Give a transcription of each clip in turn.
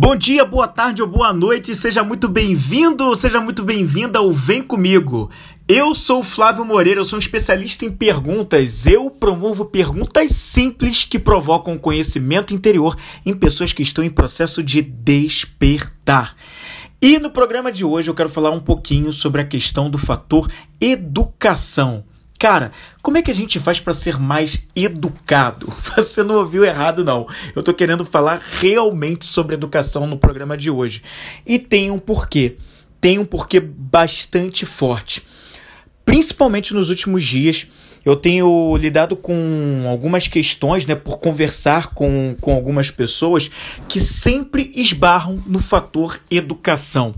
Bom dia, boa tarde ou boa noite, seja muito bem-vindo, seja muito bem-vinda ao Vem Comigo. Eu sou Flávio Moreira, eu sou um especialista em perguntas. Eu promovo perguntas simples que provocam conhecimento interior em pessoas que estão em processo de despertar. E no programa de hoje eu quero falar um pouquinho sobre a questão do fator educação. Cara, como é que a gente faz para ser mais educado? Você não ouviu errado, não. Eu tô querendo falar realmente sobre educação no programa de hoje. E tem um porquê. Tem um porquê bastante forte. Principalmente nos últimos dias, eu tenho lidado com algumas questões, né, por conversar com, com algumas pessoas que sempre esbarram no fator educação.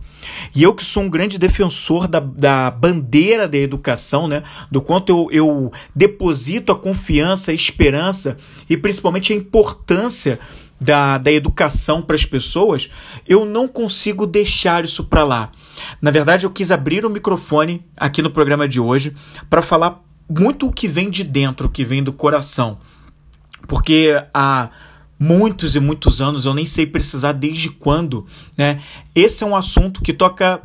E eu que sou um grande defensor da, da bandeira da educação, né? Do quanto eu, eu deposito a confiança, a esperança e principalmente a importância da, da educação para as pessoas, eu não consigo deixar isso para lá. Na verdade, eu quis abrir o microfone aqui no programa de hoje para falar muito o que vem de dentro, o que vem do coração. Porque há muitos e muitos anos, eu nem sei precisar desde quando, né? Esse é um assunto que toca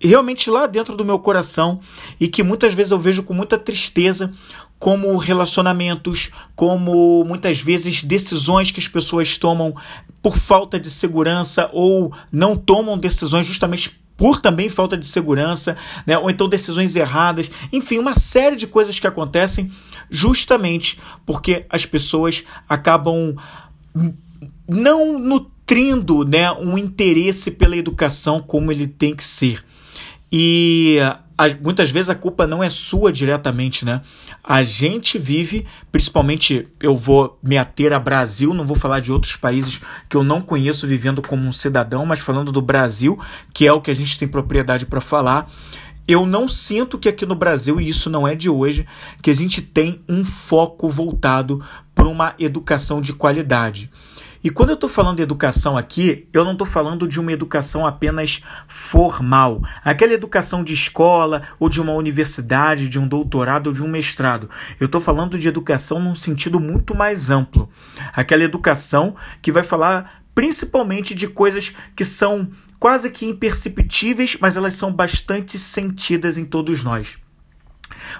realmente lá dentro do meu coração e que muitas vezes eu vejo com muita tristeza como relacionamentos, como muitas vezes decisões que as pessoas tomam por falta de segurança ou não tomam decisões justamente por também falta de segurança, né? ou então decisões erradas, enfim, uma série de coisas que acontecem justamente porque as pessoas acabam não nutrindo né, um interesse pela educação como ele tem que ser. E muitas vezes a culpa não é sua diretamente, né? A gente vive, principalmente eu vou me ater a Brasil, não vou falar de outros países que eu não conheço vivendo como um cidadão, mas falando do Brasil, que é o que a gente tem propriedade para falar. Eu não sinto que aqui no Brasil, e isso não é de hoje, que a gente tem um foco voltado para uma educação de qualidade. E quando eu estou falando de educação aqui, eu não estou falando de uma educação apenas formal, aquela educação de escola ou de uma universidade, de um doutorado ou de um mestrado. Eu estou falando de educação num sentido muito mais amplo, aquela educação que vai falar principalmente de coisas que são quase que imperceptíveis, mas elas são bastante sentidas em todos nós.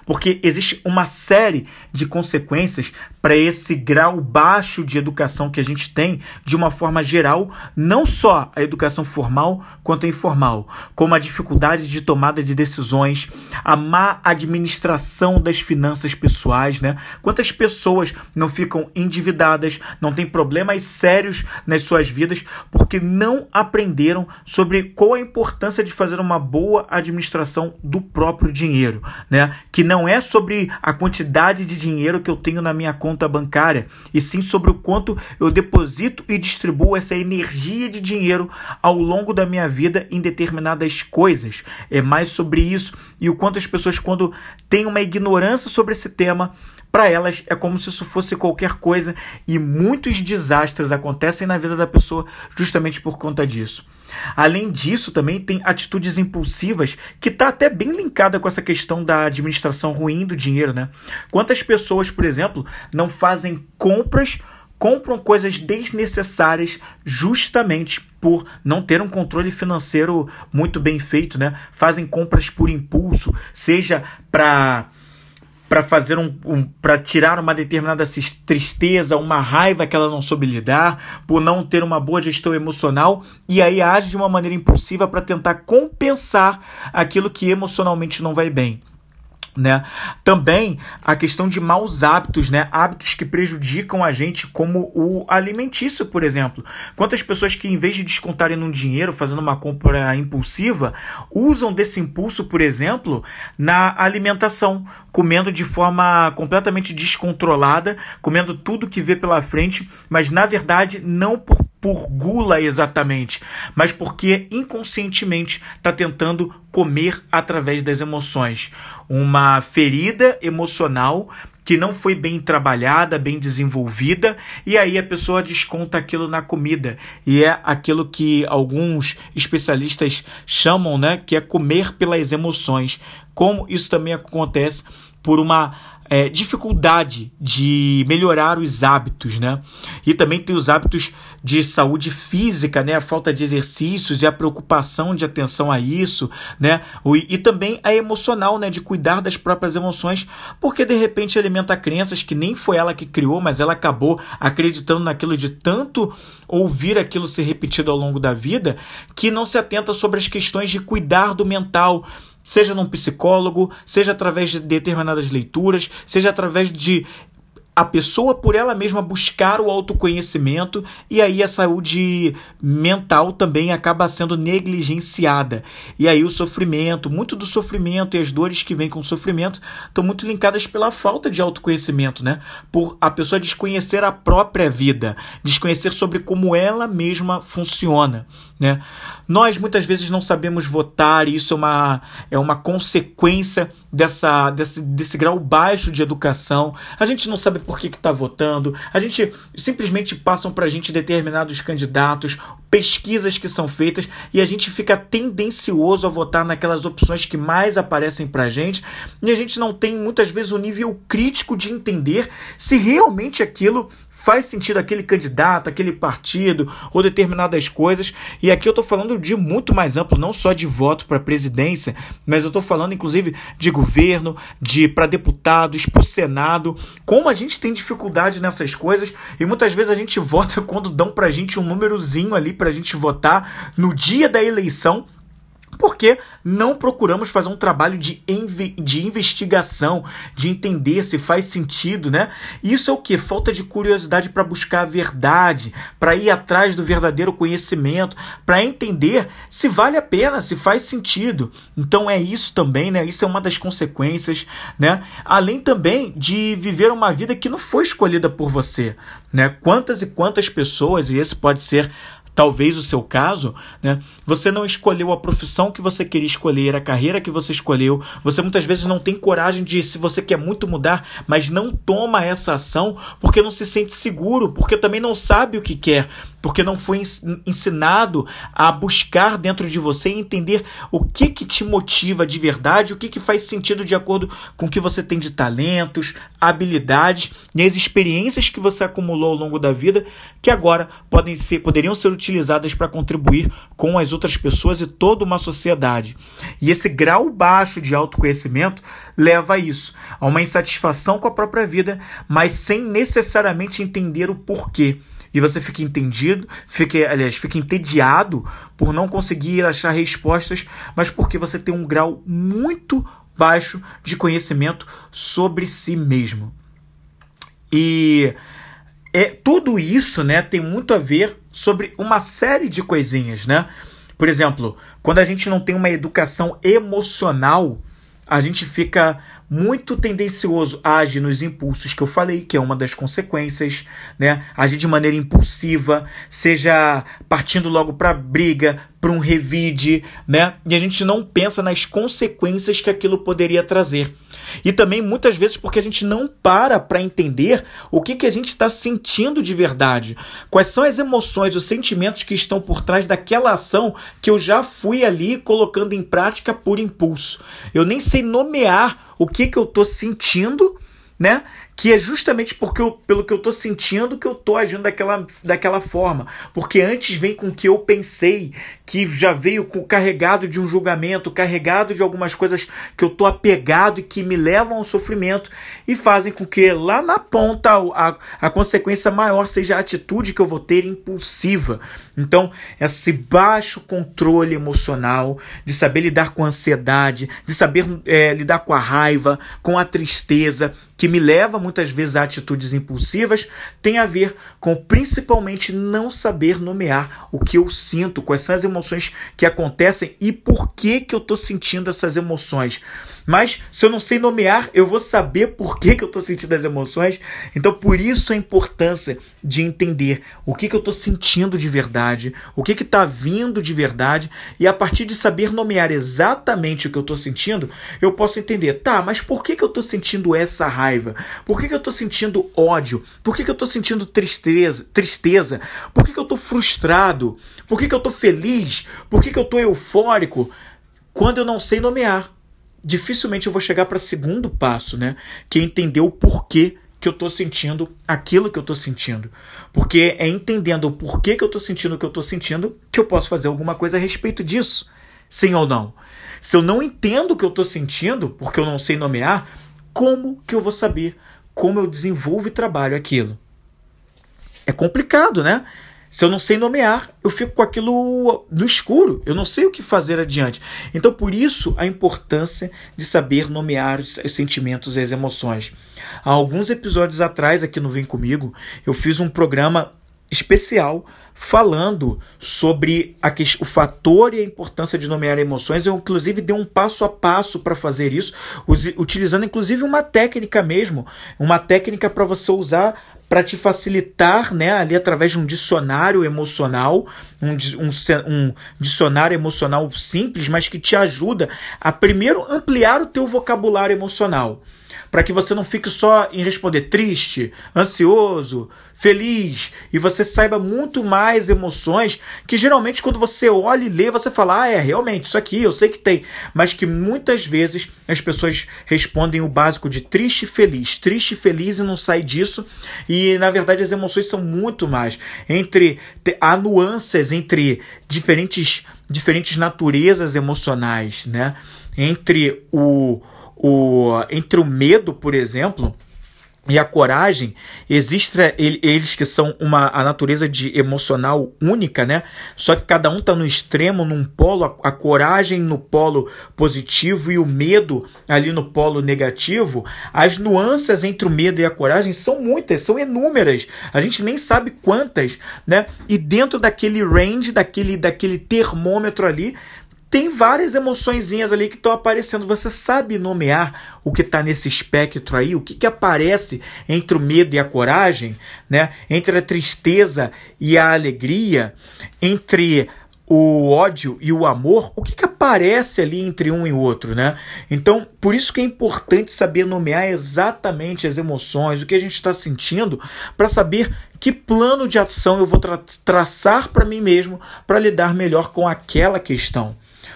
Porque existe uma série de consequências para esse grau baixo de educação que a gente tem, de uma forma geral, não só a educação formal quanto a informal, como a dificuldade de tomada de decisões, a má administração das finanças pessoais, né? Quantas pessoas não ficam endividadas, não têm problemas sérios nas suas vidas porque não aprenderam sobre qual a importância de fazer uma boa administração do próprio dinheiro, né? Que não é sobre a quantidade de dinheiro que eu tenho na minha conta bancária, e sim sobre o quanto eu deposito e distribuo essa energia de dinheiro ao longo da minha vida em determinadas coisas. É mais sobre isso e o quanto as pessoas, quando têm uma ignorância sobre esse tema, para elas é como se isso fosse qualquer coisa e muitos desastres acontecem na vida da pessoa justamente por conta disso. Além disso, também tem atitudes impulsivas que está até bem linkada com essa questão da administração ruim do dinheiro, né? Quantas pessoas, por exemplo, não fazem compras, compram coisas desnecessárias justamente por não ter um controle financeiro muito bem feito, né? Fazem compras por impulso, seja para para fazer um, um para tirar uma determinada tristeza, uma raiva que ela não soube lidar, por não ter uma boa gestão emocional e aí age de uma maneira impulsiva para tentar compensar aquilo que emocionalmente não vai bem. Né? Também a questão de maus hábitos, né? hábitos que prejudicam a gente, como o alimentício, por exemplo. Quantas pessoas que, em vez de descontarem num dinheiro, fazendo uma compra impulsiva, usam desse impulso, por exemplo, na alimentação, comendo de forma completamente descontrolada, comendo tudo que vê pela frente, mas na verdade não por por gula exatamente, mas porque inconscientemente está tentando comer através das emoções. Uma ferida emocional que não foi bem trabalhada, bem desenvolvida, e aí a pessoa desconta aquilo na comida. E é aquilo que alguns especialistas chamam, né, que é comer pelas emoções. Como isso também acontece por uma é, dificuldade de melhorar os hábitos, né? E também tem os hábitos de saúde física, né? A falta de exercícios e a preocupação de atenção a isso, né? E também a emocional, né? De cuidar das próprias emoções, porque de repente alimenta crenças que nem foi ela que criou, mas ela acabou acreditando naquilo de tanto ouvir aquilo ser repetido ao longo da vida, que não se atenta sobre as questões de cuidar do mental, seja num psicólogo, seja através de determinadas leituras, seja através de a pessoa por ela mesma buscar o autoconhecimento e aí a saúde mental também acaba sendo negligenciada. E aí o sofrimento, muito do sofrimento e as dores que vêm com o sofrimento estão muito linkadas pela falta de autoconhecimento, né? Por a pessoa desconhecer a própria vida, desconhecer sobre como ela mesma funciona, né? Nós muitas vezes não sabemos votar, e isso é uma, é uma consequência dessa, desse, desse grau baixo de educação, a gente não sabe por que está votando, a gente simplesmente passam para a gente determinados candidatos, pesquisas que são feitas e a gente fica tendencioso a votar naquelas opções que mais aparecem para a gente e a gente não tem muitas vezes o nível crítico de entender se realmente aquilo faz sentido aquele candidato, aquele partido ou determinadas coisas. E aqui eu estou falando de muito mais amplo, não só de voto para presidência, mas eu estou falando inclusive de governo, de para deputados, para o Senado. Como a gente tem dificuldade nessas coisas e muitas vezes a gente vota quando dão para gente um númerozinho ali para a gente votar no dia da eleição porque não procuramos fazer um trabalho de, de investigação, de entender se faz sentido, né? Isso é o que? Falta de curiosidade para buscar a verdade, para ir atrás do verdadeiro conhecimento, para entender se vale a pena, se faz sentido. Então é isso também, né? Isso é uma das consequências, né? Além também de viver uma vida que não foi escolhida por você, né? Quantas e quantas pessoas, e esse pode ser talvez o seu caso, né? Você não escolheu a profissão que você queria escolher, a carreira que você escolheu. Você muitas vezes não tem coragem de, se você quer muito mudar, mas não toma essa ação porque não se sente seguro, porque também não sabe o que quer, porque não foi ensinado a buscar dentro de você e entender o que que te motiva de verdade, o que que faz sentido de acordo com o que você tem de talentos, habilidades e as experiências que você acumulou ao longo da vida, que agora podem ser, poderiam ser utilizadas para contribuir com as outras pessoas e toda uma sociedade. E esse grau baixo de autoconhecimento leva a isso, a uma insatisfação com a própria vida, mas sem necessariamente entender o porquê e você fica entendido, fica, aliás, fica entediado por não conseguir achar respostas, mas porque você tem um grau muito baixo de conhecimento sobre si mesmo. E é tudo isso, né, tem muito a ver sobre uma série de coisinhas, né? Por exemplo, quando a gente não tem uma educação emocional, a gente fica muito tendencioso a agir nos impulsos que eu falei, que é uma das consequências, né? Agir de maneira impulsiva, seja partindo logo para briga, para um revide, né? E a gente não pensa nas consequências que aquilo poderia trazer. E também muitas vezes porque a gente não para para entender o que, que a gente está sentindo de verdade. Quais são as emoções, os sentimentos que estão por trás daquela ação que eu já fui ali colocando em prática por impulso. Eu nem sei nomear o que, que eu estou sentindo, né? Que é justamente porque eu, pelo que eu estou sentindo que eu estou agindo daquela, daquela forma. Porque antes vem com o que eu pensei, que já veio com, carregado de um julgamento, carregado de algumas coisas que eu estou apegado e que me levam ao sofrimento e fazem com que lá na ponta a, a consequência maior seja a atitude que eu vou ter impulsiva. Então, esse baixo controle emocional, de saber lidar com a ansiedade, de saber é, lidar com a raiva, com a tristeza, que me leva muitas vezes atitudes impulsivas, tem a ver com principalmente não saber nomear o que eu sinto, quais são as emoções que acontecem e por que, que eu estou sentindo essas emoções. Mas se eu não sei nomear, eu vou saber por que, que eu estou sentindo as emoções. Então, por isso a importância de entender o que, que eu estou sentindo de verdade, o que está vindo de verdade, e a partir de saber nomear exatamente o que eu estou sentindo, eu posso entender, tá, mas por que, que eu estou sentindo essa raiva? Por que, que eu estou sentindo ódio? Por que, que eu estou sentindo tristeza? tristeza? Por que, que eu estou frustrado? Por que, que eu estou feliz? Por que, que eu estou eufórico? Quando eu não sei nomear. Dificilmente eu vou chegar para segundo passo, né? Que é entender o porquê que eu estou sentindo aquilo que eu estou sentindo. Porque é entendendo o porquê que eu estou sentindo o que eu estou sentindo que eu posso fazer alguma coisa a respeito disso. Sim ou não? Se eu não entendo o que eu estou sentindo, porque eu não sei nomear, como que eu vou saber como eu desenvolvo e trabalho aquilo? É complicado, né? Se eu não sei nomear, eu fico com aquilo no escuro, eu não sei o que fazer adiante. Então, por isso, a importância de saber nomear os sentimentos e as emoções. Há alguns episódios atrás, aqui no Vem Comigo, eu fiz um programa especial falando sobre a, o fator e a importância de nomear emoções. Eu, inclusive, dei um passo a passo para fazer isso, utilizando, inclusive, uma técnica mesmo, uma técnica para você usar para te facilitar, né, ali através de um dicionário emocional, um, um, um dicionário emocional simples, mas que te ajuda a primeiro ampliar o teu vocabulário emocional para que você não fique só em responder triste, ansioso, feliz. E você saiba muito mais emoções que geralmente quando você olha e lê você fala, ah, é realmente isso aqui, eu sei que tem, mas que muitas vezes as pessoas respondem o básico de triste e feliz, triste e feliz e não sai disso. E na verdade as emoções são muito mais. Entre há nuances entre diferentes diferentes naturezas emocionais, né? Entre o o, entre o medo, por exemplo, e a coragem, existe eles que são uma a natureza de emocional única, né? Só que cada um está no extremo, num polo, a, a, coragem no polo positivo e o medo ali no polo negativo. As nuances entre o medo e a coragem são muitas, são inúmeras. A gente nem sabe quantas, né? E dentro daquele range, daquele daquele termômetro ali, tem várias emoçõezinhas ali que estão aparecendo. Você sabe nomear o que está nesse espectro aí? O que, que aparece entre o medo e a coragem? Né? Entre a tristeza e a alegria? Entre o ódio e o amor? O que, que aparece ali entre um e outro? Né? Então, por isso que é importante saber nomear exatamente as emoções, o que a gente está sentindo, para saber que plano de ação eu vou tra traçar para mim mesmo para lidar melhor com aquela questão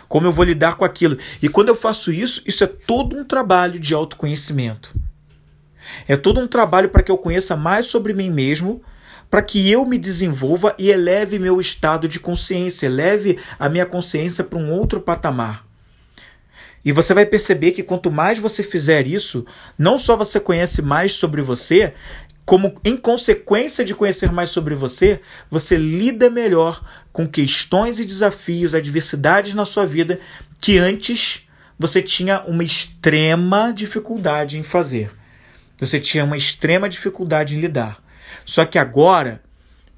como eu vou lidar com aquilo. E quando eu faço isso, isso é todo um trabalho de autoconhecimento. É todo um trabalho para que eu conheça mais sobre mim mesmo, para que eu me desenvolva e eleve meu estado de consciência, eleve a minha consciência para um outro patamar. E você vai perceber que quanto mais você fizer isso, não só você conhece mais sobre você, como em consequência de conhecer mais sobre você, você lida melhor com questões e desafios, adversidades na sua vida que antes você tinha uma extrema dificuldade em fazer. Você tinha uma extrema dificuldade em lidar. Só que agora,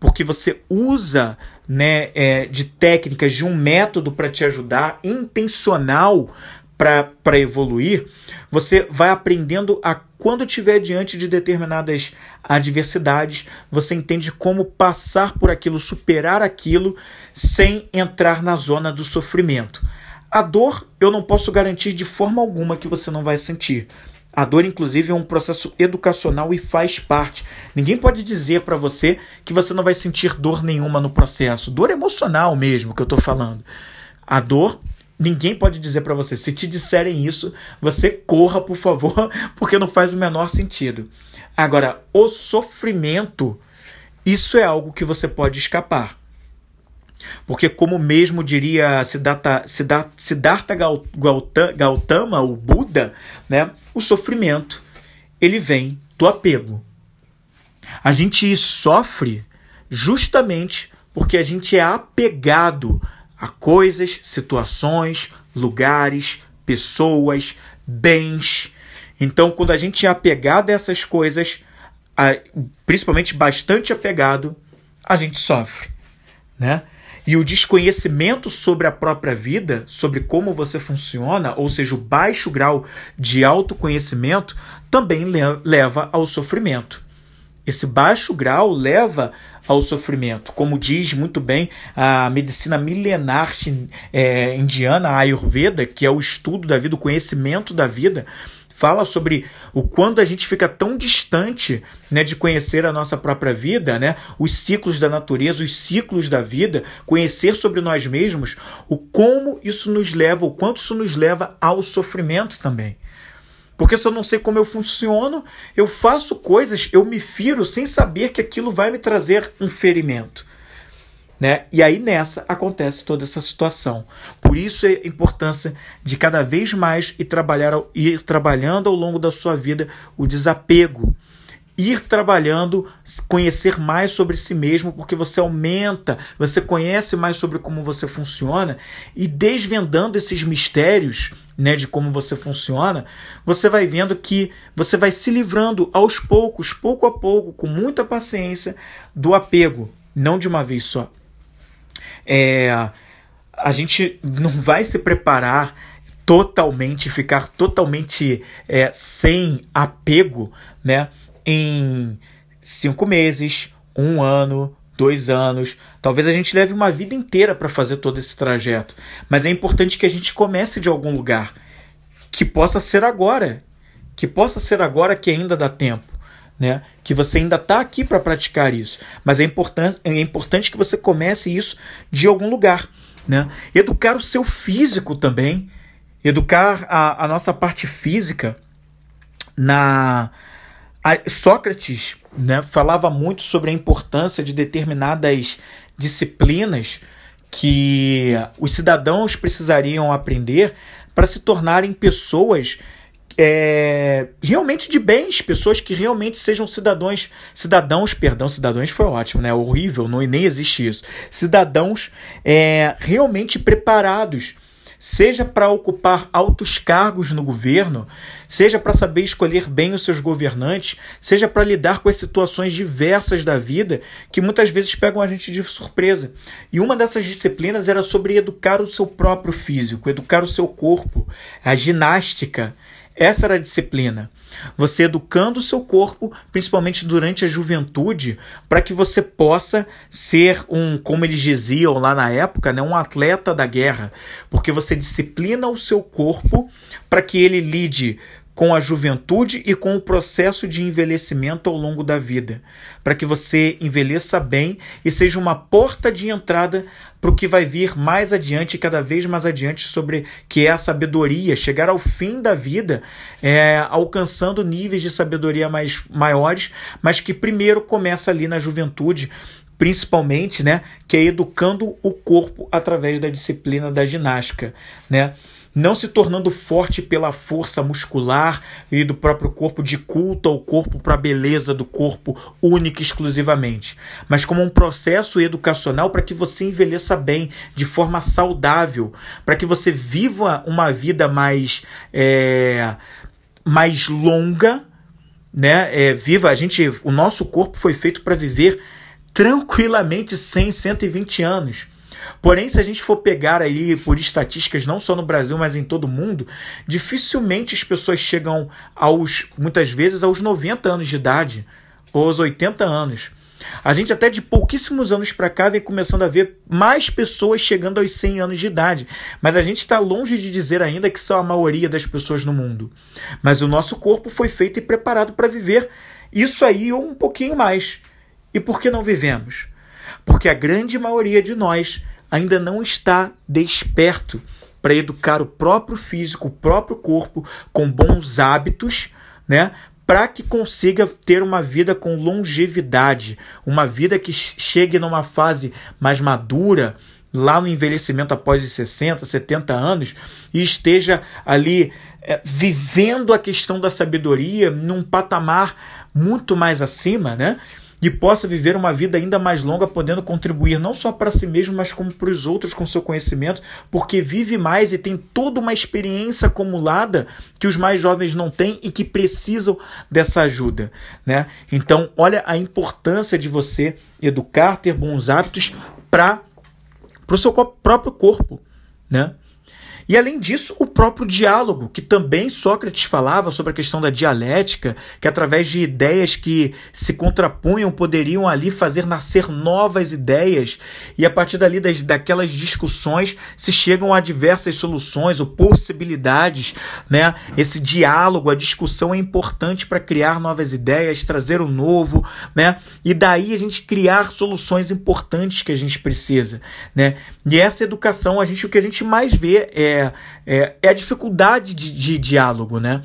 porque você usa né, é, de técnicas, de um método para te ajudar, intencional para evoluir, você vai aprendendo a quando estiver diante de determinadas adversidades, você entende como passar por aquilo, superar aquilo, sem entrar na zona do sofrimento. A dor eu não posso garantir de forma alguma que você não vai sentir. A dor, inclusive, é um processo educacional e faz parte. Ninguém pode dizer para você que você não vai sentir dor nenhuma no processo. Dor emocional mesmo que eu estou falando. A dor Ninguém pode dizer para você. Se te disserem isso, você corra, por favor, porque não faz o menor sentido. Agora, o sofrimento, isso é algo que você pode escapar. Porque, como mesmo diria Siddhartha, Siddhartha, Siddhartha Gautama, o Buda, né, o sofrimento ele vem do apego. A gente sofre justamente porque a gente é apegado a coisas, situações, lugares, pessoas, bens. Então, quando a gente é apegado a essas coisas, principalmente bastante apegado, a gente sofre, né? E o desconhecimento sobre a própria vida, sobre como você funciona, ou seja, o baixo grau de autoconhecimento, também leva ao sofrimento. Esse baixo grau leva ao sofrimento. Como diz muito bem a medicina milenar é, indiana, a Ayurveda, que é o estudo da vida, o conhecimento da vida, fala sobre o quando a gente fica tão distante né, de conhecer a nossa própria vida, né, os ciclos da natureza, os ciclos da vida, conhecer sobre nós mesmos, o como isso nos leva, o quanto isso nos leva ao sofrimento também. Porque se eu não sei como eu funciono, eu faço coisas, eu me firo sem saber que aquilo vai me trazer um ferimento. Né? E aí nessa acontece toda essa situação. Por isso é a importância de cada vez mais ir, trabalhar, ir trabalhando ao longo da sua vida o desapego. Ir trabalhando, conhecer mais sobre si mesmo, porque você aumenta, você conhece mais sobre como você funciona e desvendando esses mistérios né, de como você funciona, você vai vendo que você vai se livrando aos poucos, pouco a pouco, com muita paciência, do apego, não de uma vez só é, a gente não vai se preparar totalmente, ficar totalmente é, sem apego, né? Em cinco meses, um ano, dois anos. Talvez a gente leve uma vida inteira para fazer todo esse trajeto. Mas é importante que a gente comece de algum lugar. Que possa ser agora. Que possa ser agora que ainda dá tempo né? Que você ainda está aqui para praticar isso, mas é importante, é importante que você comece isso de algum lugar, né? Educar o seu físico também, educar a, a nossa parte física. Na a, Sócrates, né? Falava muito sobre a importância de determinadas disciplinas que os cidadãos precisariam aprender para se tornarem pessoas é, realmente de bens, pessoas que realmente sejam cidadãos, cidadãos, perdão, cidadãos foi ótimo, né? Horrível, não nem existe isso. Cidadãos é, realmente preparados, seja para ocupar altos cargos no governo, seja para saber escolher bem os seus governantes, seja para lidar com as situações diversas da vida que muitas vezes pegam a gente de surpresa. E uma dessas disciplinas era sobre educar o seu próprio físico, educar o seu corpo, a ginástica. Essa era a disciplina. Você educando o seu corpo, principalmente durante a juventude, para que você possa ser um, como eles diziam lá na época, né, um atleta da guerra. Porque você disciplina o seu corpo para que ele lide com a juventude e com o processo de envelhecimento ao longo da vida, para que você envelheça bem e seja uma porta de entrada para o que vai vir mais adiante, cada vez mais adiante, sobre que é a sabedoria, chegar ao fim da vida, é, alcançando níveis de sabedoria mais maiores, mas que primeiro começa ali na juventude, principalmente, né, que é educando o corpo através da disciplina da ginástica, né? Não se tornando forte pela força muscular e do próprio corpo de culto ao corpo para a beleza do corpo única exclusivamente, mas como um processo educacional para que você envelheça bem, de forma saudável, para que você viva uma vida mais é, mais longa, né? É, viva a gente, o nosso corpo foi feito para viver tranquilamente 100, 120 anos. Porém, se a gente for pegar aí por estatísticas, não só no Brasil, mas em todo mundo, dificilmente as pessoas chegam aos, muitas vezes, aos 90 anos de idade ou aos 80 anos. A gente até de pouquíssimos anos para cá vem começando a ver mais pessoas chegando aos 100 anos de idade, mas a gente está longe de dizer ainda que são a maioria das pessoas no mundo. Mas o nosso corpo foi feito e preparado para viver isso aí ou um pouquinho mais. E por que não vivemos? Porque a grande maioria de nós ainda não está desperto para educar o próprio físico, o próprio corpo com bons hábitos, né? Para que consiga ter uma vida com longevidade, uma vida que chegue numa fase mais madura, lá no envelhecimento após os 60, 70 anos, e esteja ali é, vivendo a questão da sabedoria num patamar muito mais acima, né? E possa viver uma vida ainda mais longa, podendo contribuir não só para si mesmo, mas como para os outros com seu conhecimento, porque vive mais e tem toda uma experiência acumulada que os mais jovens não têm e que precisam dessa ajuda, né? Então, olha a importância de você educar, ter bons hábitos para o seu próprio corpo, né? E além disso, o próprio diálogo, que também Sócrates falava sobre a questão da dialética, que através de ideias que se contrapunham poderiam ali fazer nascer novas ideias, e a partir dali das, daquelas discussões se chegam a diversas soluções ou possibilidades, né? Esse diálogo, a discussão é importante para criar novas ideias, trazer o novo, né? E daí a gente criar soluções importantes que a gente precisa, né? E essa educação, a gente o que a gente mais vê é, é, é a dificuldade de, de, diálogo, né?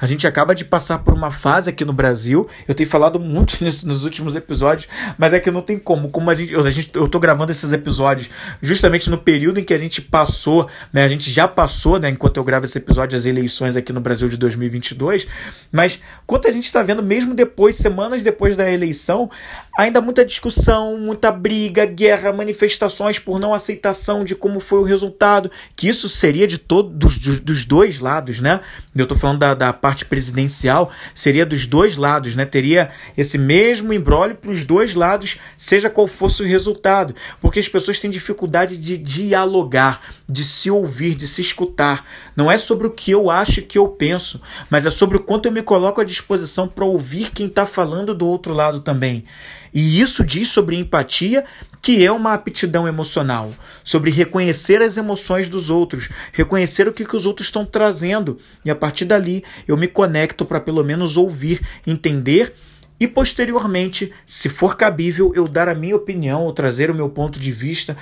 A gente acaba de passar por uma fase aqui no Brasil, eu tenho falado muito nisso nos últimos episódios, mas é que não tem como, como a gente, a gente eu tô gravando esses episódios justamente no período em que a gente passou, né? A gente já passou, né, enquanto eu gravo esse episódio, as eleições aqui no Brasil de 2022, mas quanto a gente está vendo mesmo depois, semanas depois da eleição, ainda muita discussão, muita briga, guerra, manifestações por não aceitação de como foi o resultado, que isso seria de todos dos, dos dois lados, né? Eu estou falando da, da parte presidencial, seria dos dois lados, né? Teria esse mesmo embrólio para os dois lados, seja qual fosse o resultado, porque as pessoas têm dificuldade de dialogar, de se ouvir, de se escutar. Não é sobre o que eu acho e que eu penso, mas é sobre o quanto eu me coloco à disposição para ouvir quem está falando do outro lado também. E isso diz sobre empatia, que é uma aptidão emocional, sobre reconhecer as emoções dos outros, reconhecer o que, que os outros estão trazendo, e a partir dali eu me conecto para pelo menos ouvir, entender e posteriormente, se for cabível, eu dar a minha opinião ou trazer o meu ponto de vista,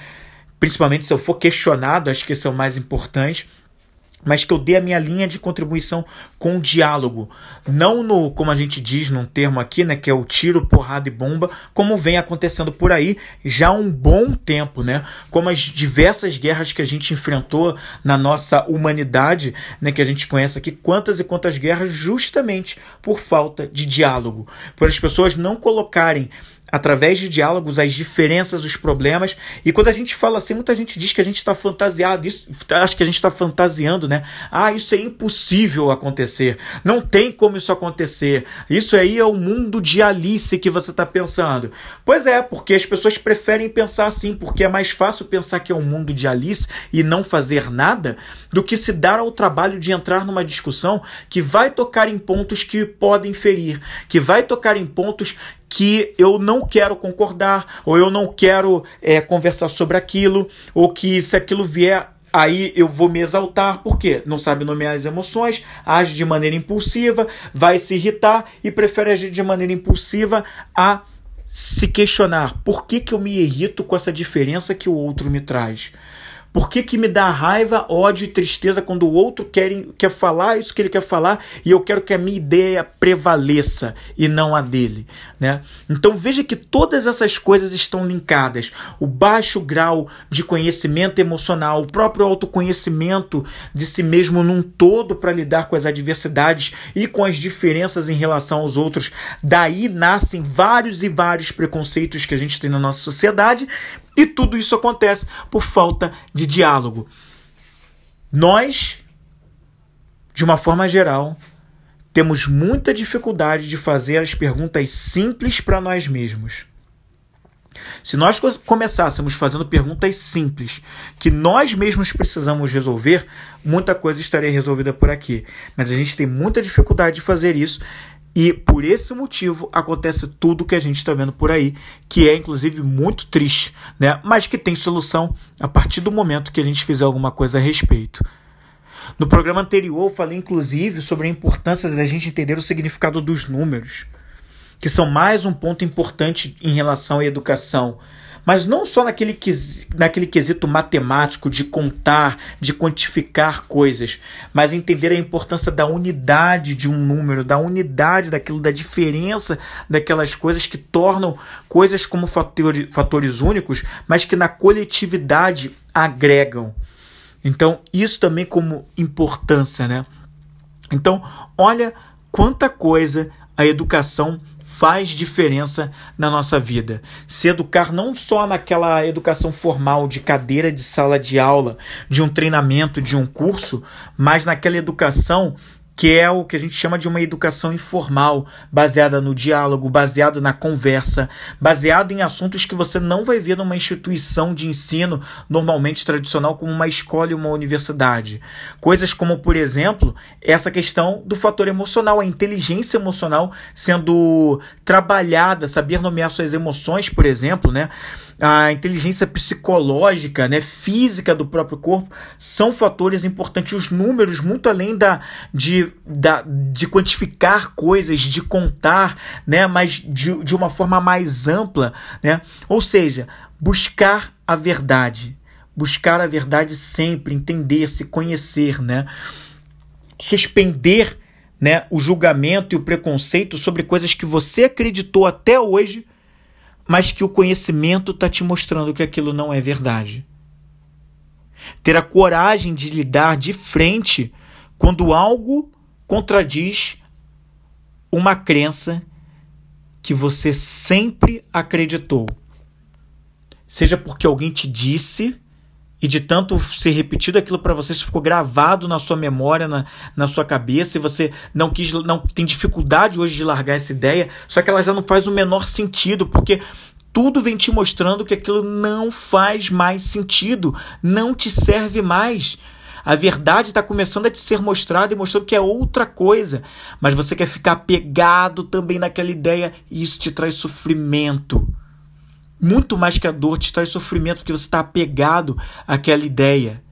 principalmente se eu for questionado, acho que esse é o mais importante mas que eu dê a minha linha de contribuição com o diálogo, não no, como a gente diz num termo aqui, né, que é o tiro, porrada e bomba, como vem acontecendo por aí já há um bom tempo, né? Como as diversas guerras que a gente enfrentou na nossa humanidade, né, que a gente conhece aqui, quantas e quantas guerras justamente por falta de diálogo, por as pessoas não colocarem através de diálogos, as diferenças, os problemas. E quando a gente fala assim, muita gente diz que a gente está fantasiado, isso, acho que a gente está fantasiando, né? Ah, isso é impossível acontecer. Não tem como isso acontecer. Isso aí é o mundo de Alice que você está pensando. Pois é, porque as pessoas preferem pensar assim, porque é mais fácil pensar que é um mundo de Alice e não fazer nada do que se dar ao trabalho de entrar numa discussão que vai tocar em pontos que podem ferir, que vai tocar em pontos que eu não quero concordar, ou eu não quero é, conversar sobre aquilo, ou que se aquilo vier aí eu vou me exaltar, porque não sabe nomear as emoções, age de maneira impulsiva, vai se irritar e prefere agir de maneira impulsiva a se questionar. Por que, que eu me irrito com essa diferença que o outro me traz. Por que, que me dá raiva, ódio e tristeza quando o outro quer, quer falar isso que ele quer falar e eu quero que a minha ideia prevaleça e não a dele? Né? Então veja que todas essas coisas estão linkadas. O baixo grau de conhecimento emocional, o próprio autoconhecimento de si mesmo num todo para lidar com as adversidades e com as diferenças em relação aos outros. Daí nascem vários e vários preconceitos que a gente tem na nossa sociedade, e tudo isso acontece por falta de diálogo. Nós, de uma forma geral, temos muita dificuldade de fazer as perguntas simples para nós mesmos. Se nós começássemos fazendo perguntas simples que nós mesmos precisamos resolver, muita coisa estaria resolvida por aqui. Mas a gente tem muita dificuldade de fazer isso e por esse motivo acontece tudo que a gente está vendo por aí, que é inclusive muito triste, né? mas que tem solução a partir do momento que a gente fizer alguma coisa a respeito. No programa anterior, eu falei inclusive sobre a importância da gente entender o significado dos números, que são mais um ponto importante em relação à educação mas não só naquele, naquele quesito matemático de contar, de quantificar coisas, mas entender a importância da unidade de um número, da unidade daquilo, da diferença daquelas coisas que tornam coisas como fatores, fatores únicos, mas que na coletividade agregam. Então, isso também como importância, né? Então, olha quanta coisa a educação faz diferença na nossa vida. Se educar não só naquela educação formal de cadeira de sala de aula, de um treinamento, de um curso, mas naquela educação que é o que a gente chama de uma educação informal, baseada no diálogo, baseada na conversa, baseado em assuntos que você não vai ver numa instituição de ensino normalmente tradicional como uma escola e uma universidade. Coisas como, por exemplo, essa questão do fator emocional, a inteligência emocional sendo trabalhada, saber nomear suas emoções, por exemplo, né? A inteligência psicológica, né, física do próprio corpo, são fatores importantes. Os números, muito além da, de, da, de quantificar coisas, de contar, né, mas de, de uma forma mais ampla. Né? Ou seja, buscar a verdade. Buscar a verdade sempre, entender, se conhecer, né? suspender né, o julgamento e o preconceito sobre coisas que você acreditou até hoje mas que o conhecimento está te mostrando que aquilo não é verdade. Ter a coragem de lidar de frente quando algo contradiz uma crença que você sempre acreditou. Seja porque alguém te disse e de tanto ser repetido aquilo para você, isso ficou gravado na sua memória, na, na sua cabeça, e você não quis, não tem dificuldade hoje de largar essa ideia, só que ela já não faz o menor sentido, porque tudo vem te mostrando que aquilo não faz mais sentido, não te serve mais. A verdade está começando a te ser mostrada e mostrando que é outra coisa, mas você quer ficar pegado também naquela ideia e isso te traz sofrimento muito mais que a dor, te traz sofrimento porque você está apegado àquela ideia.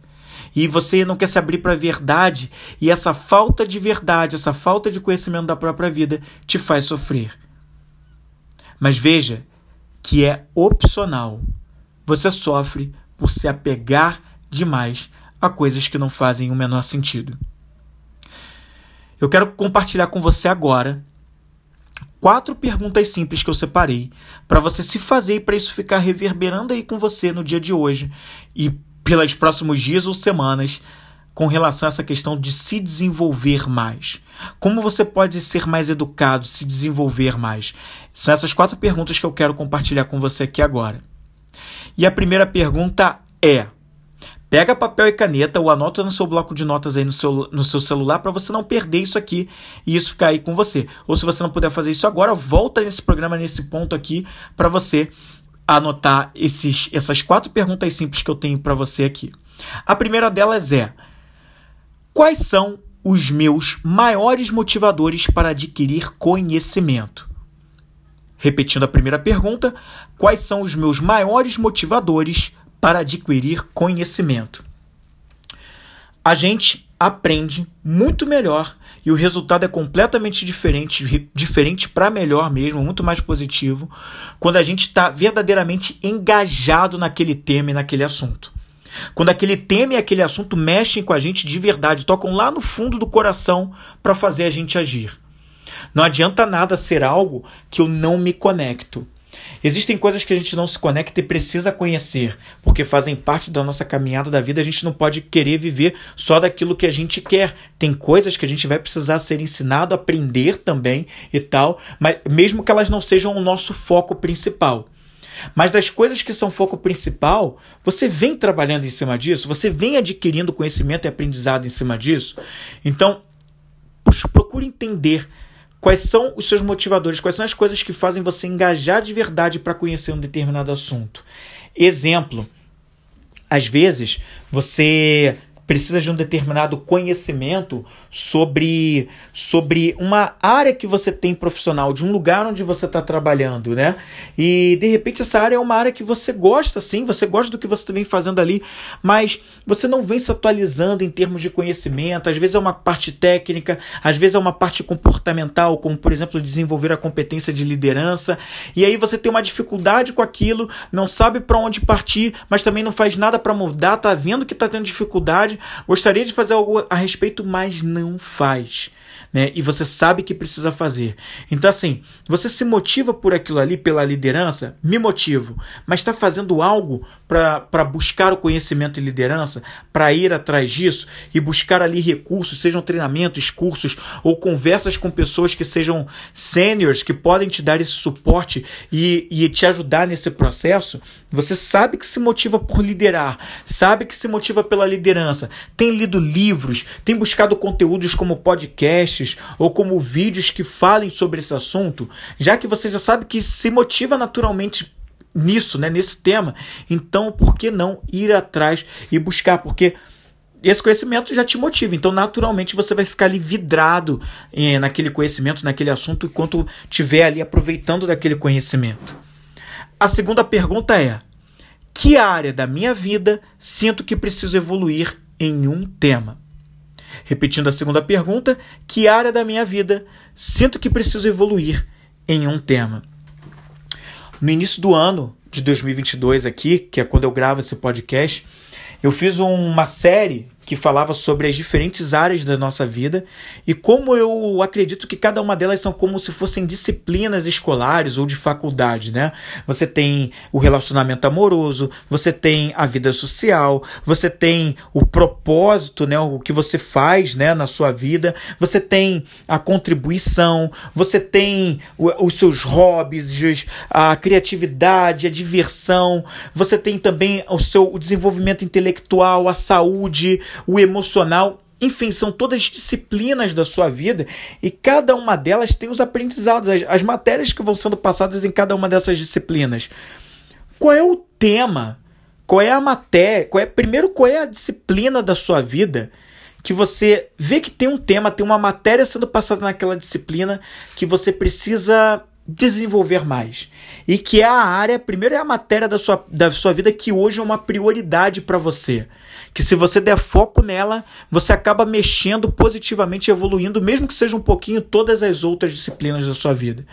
E você não quer se abrir para a verdade, e essa falta de verdade, essa falta de conhecimento da própria vida te faz sofrer. Mas veja que é opcional. Você sofre por se apegar demais a coisas que não fazem o menor sentido. Eu quero compartilhar com você agora quatro perguntas simples que eu separei para você se fazer e para isso ficar reverberando aí com você no dia de hoje e pelos próximos dias ou semanas com relação a essa questão de se desenvolver mais. Como você pode ser mais educado, se desenvolver mais? São essas quatro perguntas que eu quero compartilhar com você aqui agora. E a primeira pergunta é: Pega papel e caneta ou anota no seu bloco de notas aí no seu, no seu celular para você não perder isso aqui e isso ficar aí com você. Ou se você não puder fazer isso agora, volta nesse programa, nesse ponto aqui, para você anotar esses, essas quatro perguntas simples que eu tenho para você aqui. A primeira delas é: Quais são os meus maiores motivadores para adquirir conhecimento? Repetindo a primeira pergunta, quais são os meus maiores motivadores para adquirir conhecimento. A gente aprende muito melhor e o resultado é completamente diferente, diferente para melhor mesmo, muito mais positivo, quando a gente está verdadeiramente engajado naquele tema e naquele assunto. Quando aquele tema e aquele assunto mexem com a gente de verdade, tocam lá no fundo do coração para fazer a gente agir. Não adianta nada ser algo que eu não me conecto. Existem coisas que a gente não se conecta e precisa conhecer, porque fazem parte da nossa caminhada da vida. A gente não pode querer viver só daquilo que a gente quer. Tem coisas que a gente vai precisar ser ensinado, aprender também e tal, mas mesmo que elas não sejam o nosso foco principal. Mas das coisas que são foco principal, você vem trabalhando em cima disso, você vem adquirindo conhecimento e aprendizado em cima disso. Então, procure entender Quais são os seus motivadores? Quais são as coisas que fazem você engajar de verdade para conhecer um determinado assunto? Exemplo: às vezes você precisa de um determinado conhecimento sobre, sobre uma área que você tem profissional, de um lugar onde você está trabalhando, né? E de repente essa área é uma área que você gosta, sim, você gosta do que você vem fazendo ali, mas você não vem se atualizando em termos de conhecimento. Às vezes é uma parte técnica, às vezes é uma parte comportamental, como por exemplo desenvolver a competência de liderança, e aí você tem uma dificuldade com aquilo, não sabe para onde partir, mas também não faz nada para mudar, tá vendo que está tendo dificuldade gostaria de fazer algo a respeito, mas não faz né? E você sabe que precisa fazer. Então, assim, você se motiva por aquilo ali, pela liderança? Me motivo. Mas está fazendo algo para buscar o conhecimento e liderança, para ir atrás disso e buscar ali recursos, sejam treinamentos, cursos ou conversas com pessoas que sejam seniors, que podem te dar esse suporte e, e te ajudar nesse processo? Você sabe que se motiva por liderar, sabe que se motiva pela liderança, tem lido livros, tem buscado conteúdos como podcasts ou como vídeos que falem sobre esse assunto, já que você já sabe que se motiva naturalmente nisso, né, nesse tema, então por que não ir atrás e buscar? Porque esse conhecimento já te motiva. Então, naturalmente, você vai ficar ali vidrado eh, naquele conhecimento, naquele assunto, enquanto estiver ali aproveitando daquele conhecimento. A segunda pergunta é: que área da minha vida sinto que preciso evoluir em um tema? Repetindo a segunda pergunta, que área da minha vida sinto que preciso evoluir em um tema? No início do ano de 2022 aqui, que é quando eu gravo esse podcast, eu fiz uma série que falava sobre as diferentes áreas da nossa vida e como eu acredito que cada uma delas são como se fossem disciplinas escolares ou de faculdade, né? Você tem o relacionamento amoroso, você tem a vida social, você tem o propósito, né, o que você faz, né, na sua vida, você tem a contribuição, você tem os seus hobbies, a criatividade, a diversão, você tem também o seu desenvolvimento intelectual, a saúde, o emocional. Enfim, são todas disciplinas da sua vida e cada uma delas tem os aprendizados, as, as matérias que vão sendo passadas em cada uma dessas disciplinas. Qual é o tema? Qual é a matéria? Qual é, primeiro, qual é a disciplina da sua vida que você vê que tem um tema, tem uma matéria sendo passada naquela disciplina que você precisa desenvolver mais. E que é a área, primeiro é a matéria da sua, da sua vida que hoje é uma prioridade para você. Que se você der foco nela, você acaba mexendo positivamente, evoluindo, mesmo que seja um pouquinho todas as outras disciplinas da sua vida.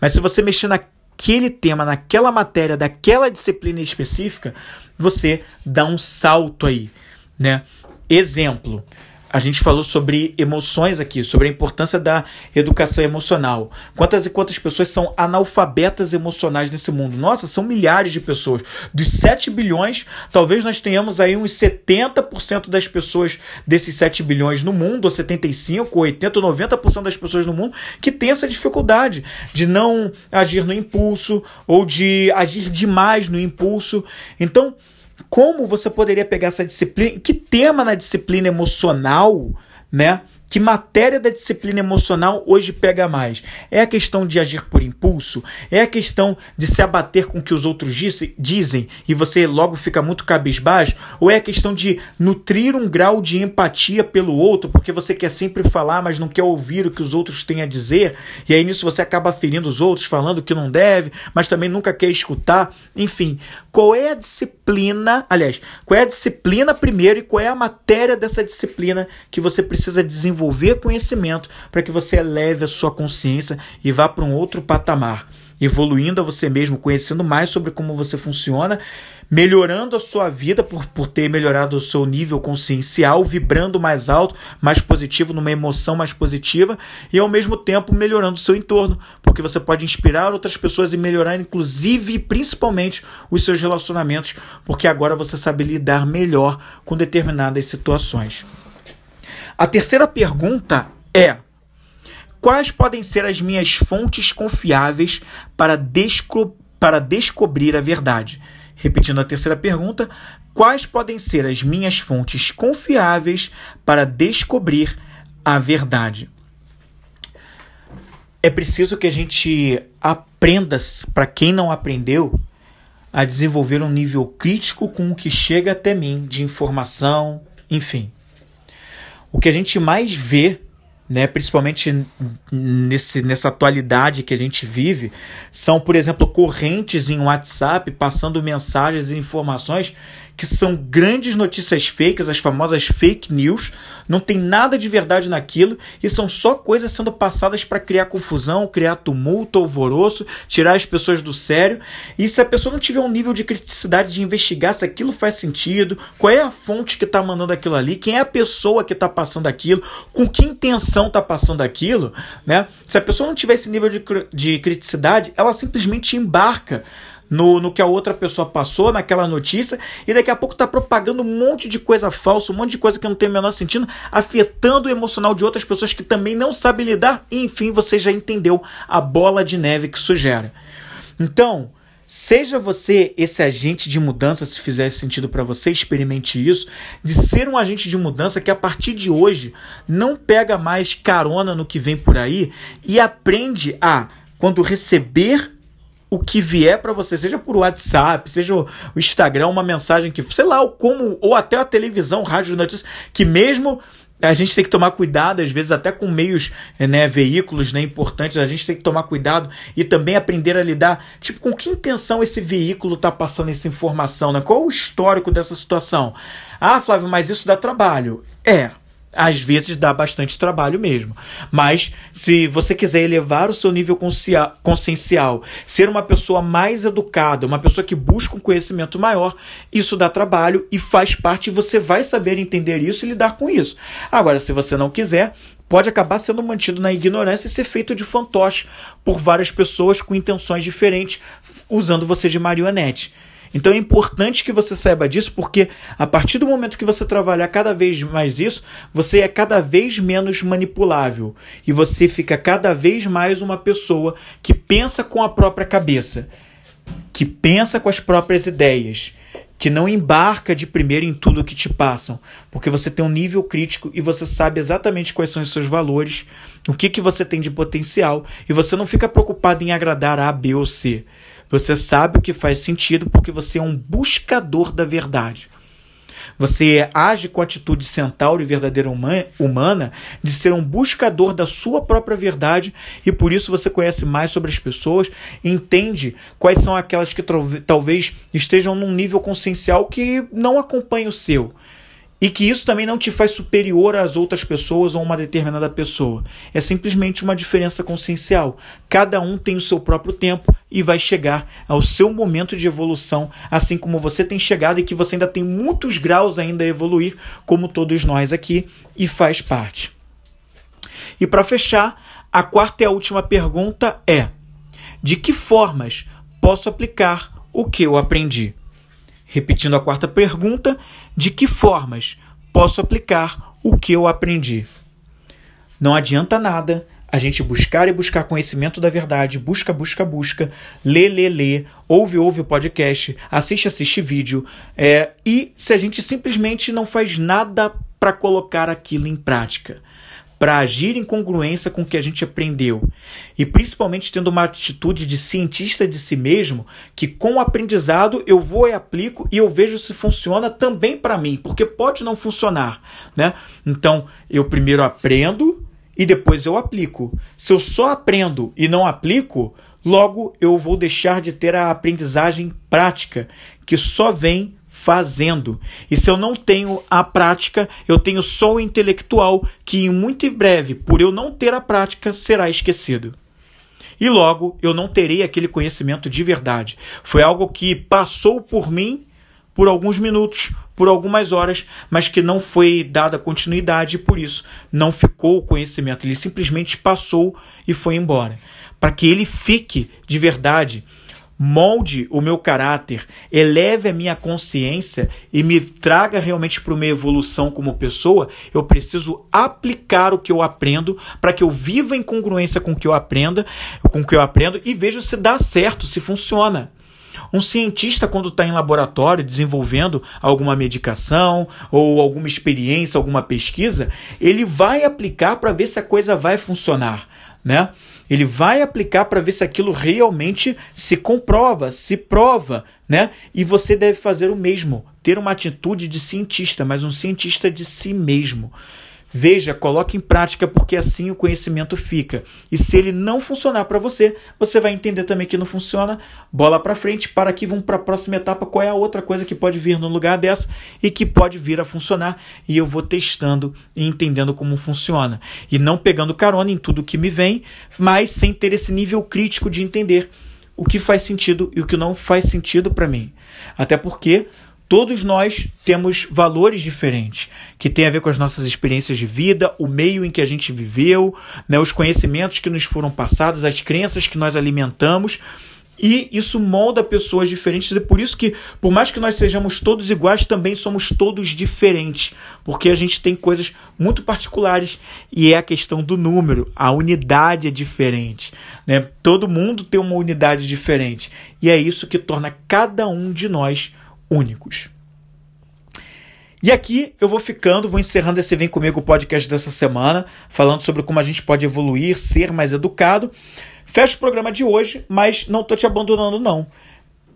Mas se você mexer naquele tema, naquela matéria, daquela disciplina específica, você dá um salto aí, né? Exemplo, a gente falou sobre emoções aqui, sobre a importância da educação emocional. Quantas e quantas pessoas são analfabetas emocionais nesse mundo? Nossa, são milhares de pessoas. Dos 7 bilhões, talvez nós tenhamos aí uns 70% das pessoas desses 7 bilhões no mundo, ou 75, 80, 90% das pessoas no mundo que tem essa dificuldade de não agir no impulso ou de agir demais no impulso. Então, como você poderia pegar essa disciplina, que tema na disciplina emocional, né? Que matéria da disciplina emocional hoje pega mais? É a questão de agir por impulso? É a questão de se abater com o que os outros dizem e você logo fica muito cabisbaixo? Ou é a questão de nutrir um grau de empatia pelo outro, porque você quer sempre falar, mas não quer ouvir o que os outros têm a dizer? E aí nisso você acaba ferindo os outros, falando que não deve, mas também nunca quer escutar? Enfim, qual é a disciplina? Aliás, qual é a disciplina primeiro e qual é a matéria dessa disciplina que você precisa desenvolver? Desenvolver conhecimento para que você eleve a sua consciência e vá para um outro patamar, evoluindo a você mesmo, conhecendo mais sobre como você funciona, melhorando a sua vida por, por ter melhorado o seu nível consciencial, vibrando mais alto, mais positivo, numa emoção mais positiva e ao mesmo tempo melhorando o seu entorno, porque você pode inspirar outras pessoas e melhorar, inclusive e principalmente, os seus relacionamentos, porque agora você sabe lidar melhor com determinadas situações. A terceira pergunta é: quais podem ser as minhas fontes confiáveis para, desco para descobrir a verdade? Repetindo a terceira pergunta, quais podem ser as minhas fontes confiáveis para descobrir a verdade? É preciso que a gente aprenda, para quem não aprendeu, a desenvolver um nível crítico com o que chega até mim de informação, enfim o que a gente mais vê, né, principalmente nesse, nessa atualidade que a gente vive, são, por exemplo, correntes em WhatsApp passando mensagens e informações que são grandes notícias fakes, as famosas fake news, não tem nada de verdade naquilo e são só coisas sendo passadas para criar confusão, criar tumulto, alvoroço, tirar as pessoas do sério. E se a pessoa não tiver um nível de criticidade de investigar se aquilo faz sentido, qual é a fonte que está mandando aquilo ali, quem é a pessoa que está passando aquilo, com que intenção está passando aquilo, né? Se a pessoa não tiver esse nível de, de criticidade, ela simplesmente embarca no, no que a outra pessoa passou, naquela notícia, e daqui a pouco está propagando um monte de coisa falsa, um monte de coisa que não tem o menor sentido, afetando o emocional de outras pessoas que também não sabem lidar, e enfim, você já entendeu a bola de neve que isso gera. Então, Seja você esse agente de mudança, se fizer sentido para você, experimente isso, de ser um agente de mudança que a partir de hoje não pega mais carona no que vem por aí e aprende a, quando receber o que vier para você, seja por WhatsApp, seja o Instagram, uma mensagem que, sei lá, ou como, ou até a televisão, rádio notícias, que mesmo a gente tem que tomar cuidado, às vezes, até com meios, né, veículos né, importantes, a gente tem que tomar cuidado e também aprender a lidar, tipo, com que intenção esse veículo está passando essa informação, né? Qual o histórico dessa situação? Ah, Flávio, mas isso dá trabalho. É, às vezes dá bastante trabalho mesmo. Mas se você quiser elevar o seu nível consciencial, ser uma pessoa mais educada, uma pessoa que busca um conhecimento maior, isso dá trabalho e faz parte, você vai saber entender isso e lidar com isso. Agora, se você não quiser, pode acabar sendo mantido na ignorância e ser feito de fantoche por várias pessoas com intenções diferentes, usando você de marionete. Então é importante que você saiba disso, porque a partir do momento que você trabalhar cada vez mais isso, você é cada vez menos manipulável e você fica cada vez mais uma pessoa que pensa com a própria cabeça, que pensa com as próprias ideias, que não embarca de primeiro em tudo que te passam, porque você tem um nível crítico e você sabe exatamente quais são os seus valores, o que, que você tem de potencial, e você não fica preocupado em agradar A, B ou C. Você sabe o que faz sentido porque você é um buscador da verdade. Você age com a atitude centauro e verdadeira humana de ser um buscador da sua própria verdade e por isso você conhece mais sobre as pessoas, entende quais são aquelas que talvez estejam num nível consciencial que não acompanha o seu. E que isso também não te faz superior às outras pessoas ou uma determinada pessoa. É simplesmente uma diferença consciencial. Cada um tem o seu próprio tempo e vai chegar ao seu momento de evolução, assim como você tem chegado e que você ainda tem muitos graus ainda a evoluir, como todos nós aqui, e faz parte. E para fechar, a quarta e a última pergunta é: de que formas posso aplicar o que eu aprendi? Repetindo a quarta pergunta, de que formas posso aplicar o que eu aprendi? Não adianta nada a gente buscar e buscar conhecimento da verdade, busca, busca, busca, lê, lê, lê, ouve, ouve o podcast, assiste, assiste vídeo, é, e se a gente simplesmente não faz nada para colocar aquilo em prática para agir em congruência com o que a gente aprendeu. E principalmente tendo uma atitude de cientista de si mesmo, que com o aprendizado eu vou e aplico e eu vejo se funciona também para mim, porque pode não funcionar, né? Então, eu primeiro aprendo e depois eu aplico. Se eu só aprendo e não aplico, logo eu vou deixar de ter a aprendizagem prática, que só vem fazendo. E se eu não tenho a prática, eu tenho só o intelectual, que muito em breve, por eu não ter a prática, será esquecido. E logo eu não terei aquele conhecimento de verdade. Foi algo que passou por mim por alguns minutos, por algumas horas, mas que não foi dada continuidade e por isso não ficou o conhecimento. Ele simplesmente passou e foi embora. Para que ele fique de verdade, molde o meu caráter, eleve a minha consciência e me traga realmente para uma evolução como pessoa, eu preciso aplicar o que eu aprendo para que eu viva em congruência com o que eu aprenda, com o que eu aprendo e veja se dá certo, se funciona. Um cientista, quando está em laboratório desenvolvendo alguma medicação ou alguma experiência, alguma pesquisa, ele vai aplicar para ver se a coisa vai funcionar, né? Ele vai aplicar para ver se aquilo realmente se comprova, se prova, né? E você deve fazer o mesmo, ter uma atitude de cientista, mas um cientista de si mesmo. Veja, coloque em prática porque assim o conhecimento fica. E se ele não funcionar para você, você vai entender também que não funciona. Bola para frente, para aqui, vamos para a próxima etapa. Qual é a outra coisa que pode vir no lugar dessa e que pode vir a funcionar? E eu vou testando e entendendo como funciona. E não pegando carona em tudo que me vem, mas sem ter esse nível crítico de entender o que faz sentido e o que não faz sentido para mim. Até porque Todos nós temos valores diferentes, que têm a ver com as nossas experiências de vida, o meio em que a gente viveu, né, os conhecimentos que nos foram passados, as crenças que nós alimentamos. E isso molda pessoas diferentes. É por isso que, por mais que nós sejamos todos iguais, também somos todos diferentes. Porque a gente tem coisas muito particulares. E é a questão do número. A unidade é diferente. Né? Todo mundo tem uma unidade diferente. E é isso que torna cada um de nós únicos. E aqui eu vou ficando, vou encerrando esse Vem Comigo podcast dessa semana, falando sobre como a gente pode evoluir, ser mais educado. Fecho o programa de hoje, mas não tô te abandonando, não.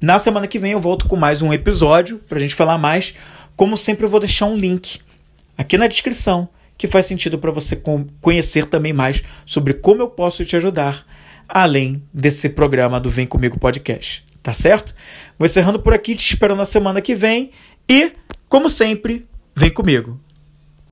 Na semana que vem eu volto com mais um episódio pra gente falar mais. Como sempre, eu vou deixar um link aqui na descrição que faz sentido para você conhecer também mais sobre como eu posso te ajudar, além desse programa do Vem Comigo Podcast. Tá certo? Vou encerrando por aqui, te espero na semana que vem e como sempre, vem comigo.